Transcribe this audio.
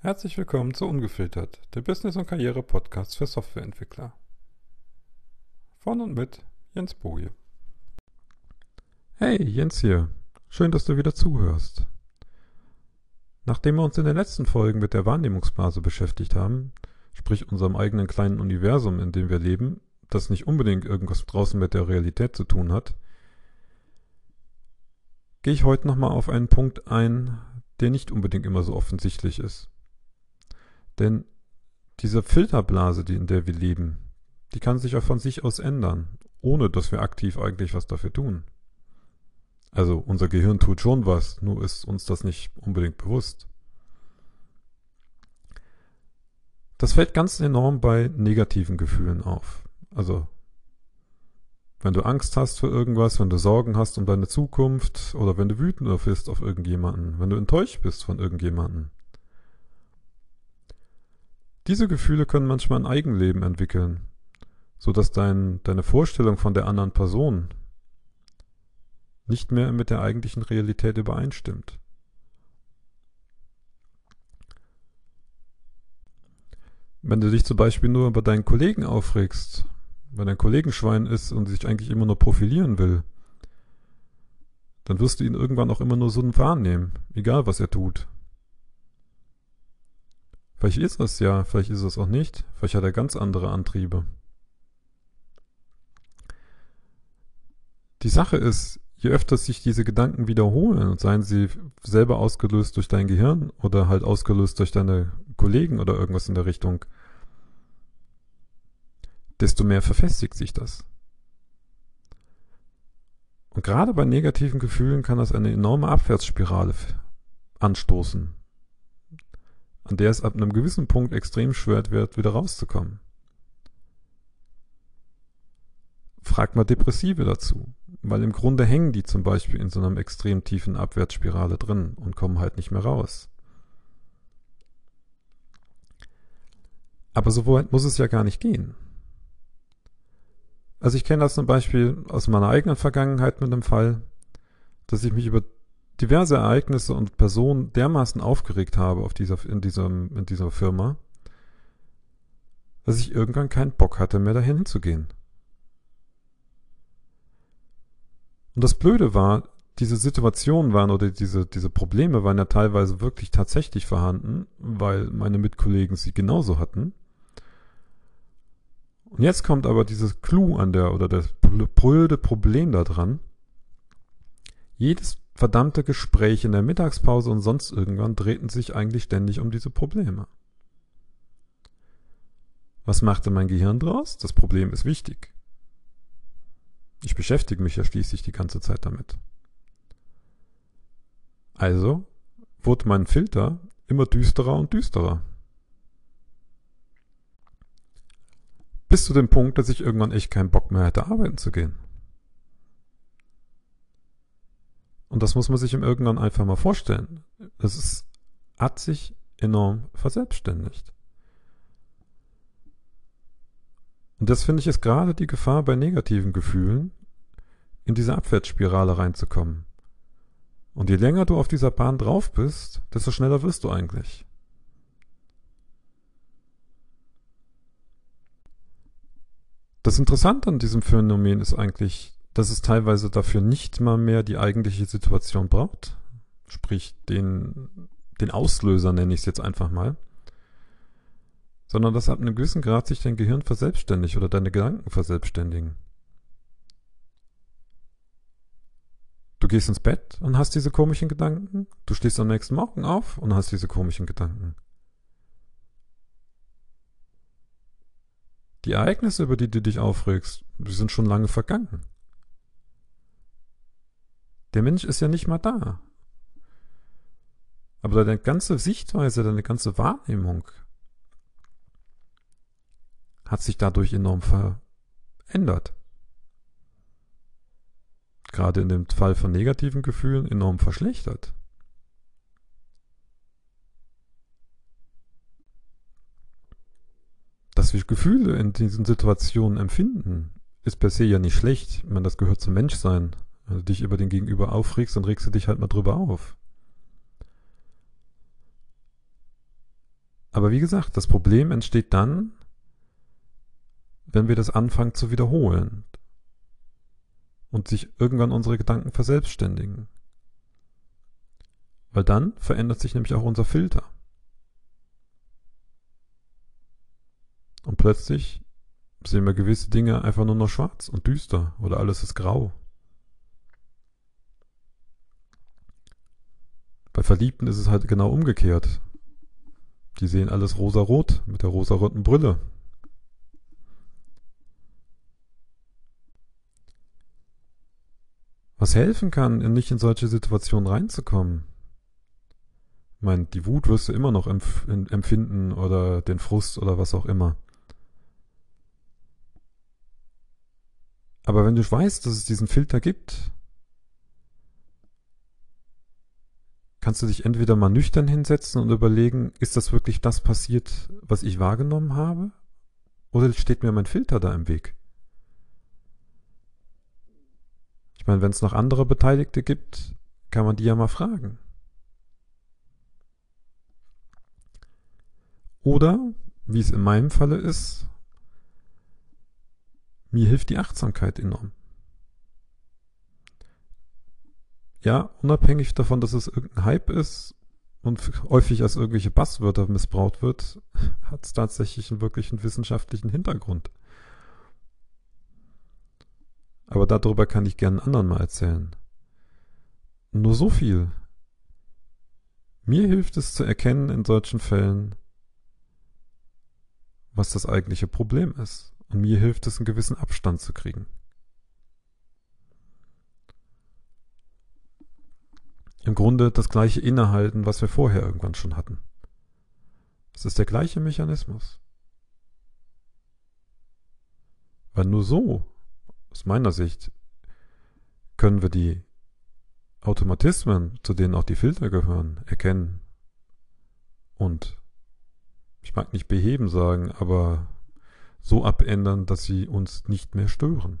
Herzlich willkommen zu Ungefiltert, der Business- und Karriere-Podcast für Softwareentwickler. Von und mit Jens Boje. Hey, Jens hier. Schön, dass du wieder zuhörst. Nachdem wir uns in den letzten Folgen mit der Wahrnehmungsblase beschäftigt haben, sprich unserem eigenen kleinen Universum, in dem wir leben, das nicht unbedingt irgendwas draußen mit der Realität zu tun hat, gehe ich heute nochmal auf einen Punkt ein, der nicht unbedingt immer so offensichtlich ist. Denn diese Filterblase, die in der wir leben, die kann sich auch von sich aus ändern, ohne dass wir aktiv eigentlich was dafür tun. Also unser Gehirn tut schon was, nur ist uns das nicht unbedingt bewusst. Das fällt ganz enorm bei negativen Gefühlen auf. Also wenn du Angst hast für irgendwas, wenn du Sorgen hast um deine Zukunft oder wenn du wütend bist auf irgendjemanden, wenn du enttäuscht bist von irgendjemanden. Diese Gefühle können manchmal ein Eigenleben entwickeln, so dass dein, deine Vorstellung von der anderen Person nicht mehr mit der eigentlichen Realität übereinstimmt. Wenn du dich zum Beispiel nur über deinen Kollegen aufregst, wenn dein Kollegenschwein ist und sich eigentlich immer nur profilieren will, dann wirst du ihn irgendwann auch immer nur so wahrnehmen, egal was er tut. Vielleicht ist es ja, vielleicht ist es auch nicht. Vielleicht hat er ganz andere Antriebe. Die Sache ist, je öfter sich diese Gedanken wiederholen, seien sie selber ausgelöst durch dein Gehirn oder halt ausgelöst durch deine Kollegen oder irgendwas in der Richtung, desto mehr verfestigt sich das. Und gerade bei negativen Gefühlen kann das eine enorme Abwärtsspirale anstoßen an der es ab einem gewissen Punkt extrem schwer wird, wieder rauszukommen. Fragt mal Depressive dazu, weil im Grunde hängen die zum Beispiel in so einer extrem tiefen Abwärtsspirale drin und kommen halt nicht mehr raus. Aber so weit muss es ja gar nicht gehen. Also ich kenne das zum Beispiel aus meiner eigenen Vergangenheit mit dem Fall, dass ich mich über diverse Ereignisse und Personen dermaßen aufgeregt habe auf dieser, in, diesem, in dieser Firma, dass ich irgendwann keinen Bock hatte, mehr dahin hinzugehen. Und das Blöde war, diese Situationen waren oder diese, diese Probleme waren ja teilweise wirklich tatsächlich vorhanden, weil meine Mitkollegen sie genauso hatten. Und jetzt kommt aber dieses Clou an der, oder das blöde Problem da dran. Jedes verdammte Gespräche in der Mittagspause und sonst irgendwann drehten sich eigentlich ständig um diese Probleme. Was machte mein Gehirn draus? Das Problem ist wichtig. Ich beschäftige mich ja schließlich die ganze Zeit damit. Also wurde mein Filter immer düsterer und düsterer. Bis zu dem Punkt, dass ich irgendwann echt keinen Bock mehr hatte, arbeiten zu gehen. Und das muss man sich im Irgendwann einfach mal vorstellen. Das ist, hat sich enorm verselbstständigt. Und das finde ich ist gerade die Gefahr bei negativen Gefühlen, in diese Abwärtsspirale reinzukommen. Und je länger du auf dieser Bahn drauf bist, desto schneller wirst du eigentlich. Das Interessante an diesem Phänomen ist eigentlich, dass es teilweise dafür nicht mal mehr die eigentliche Situation braucht, sprich den, den Auslöser nenne ich es jetzt einfach mal, sondern dass ab einem gewissen Grad sich dein Gehirn verselbstständigt oder deine Gedanken verselbstständigen. Du gehst ins Bett und hast diese komischen Gedanken, du stehst am nächsten Morgen auf und hast diese komischen Gedanken. Die Ereignisse, über die du dich aufregst, die sind schon lange vergangen. Der Mensch ist ja nicht mal da. Aber deine ganze Sichtweise, deine ganze Wahrnehmung hat sich dadurch enorm verändert. Gerade in dem Fall von negativen Gefühlen enorm verschlechtert. Dass wir Gefühle in diesen Situationen empfinden, ist per se ja nicht schlecht. Ich meine, das gehört zum Menschsein. Du dich über den Gegenüber aufregst, dann regst du dich halt mal drüber auf. Aber wie gesagt, das Problem entsteht dann, wenn wir das anfangen zu wiederholen und sich irgendwann unsere Gedanken verselbstständigen. Weil dann verändert sich nämlich auch unser Filter. Und plötzlich sehen wir gewisse Dinge einfach nur noch schwarz und düster oder alles ist grau. Bei Verliebten ist es halt genau umgekehrt. Die sehen alles rosarot mit der rosaroten Brille. Was helfen kann, nicht in solche Situationen reinzukommen. Ich meine, die Wut wirst du immer noch empf empfinden oder den Frust oder was auch immer. Aber wenn du weißt, dass es diesen Filter gibt, kannst du dich entweder mal nüchtern hinsetzen und überlegen, ist das wirklich das passiert, was ich wahrgenommen habe? Oder steht mir mein Filter da im Weg? Ich meine, wenn es noch andere Beteiligte gibt, kann man die ja mal fragen. Oder, wie es in meinem Falle ist, mir hilft die Achtsamkeit enorm. Ja, unabhängig davon, dass es irgendein Hype ist und häufig als irgendwelche Basswörter missbraucht wird, hat es tatsächlich einen wirklichen wissenschaftlichen Hintergrund. Aber darüber kann ich gerne anderen mal erzählen. Nur so viel. Mir hilft es zu erkennen in solchen Fällen, was das eigentliche Problem ist. Und mir hilft es, einen gewissen Abstand zu kriegen. Im Grunde das gleiche innehalten, was wir vorher irgendwann schon hatten. Es ist der gleiche Mechanismus. Weil nur so, aus meiner Sicht, können wir die Automatismen, zu denen auch die Filter gehören, erkennen und ich mag nicht beheben sagen, aber so abändern, dass sie uns nicht mehr stören.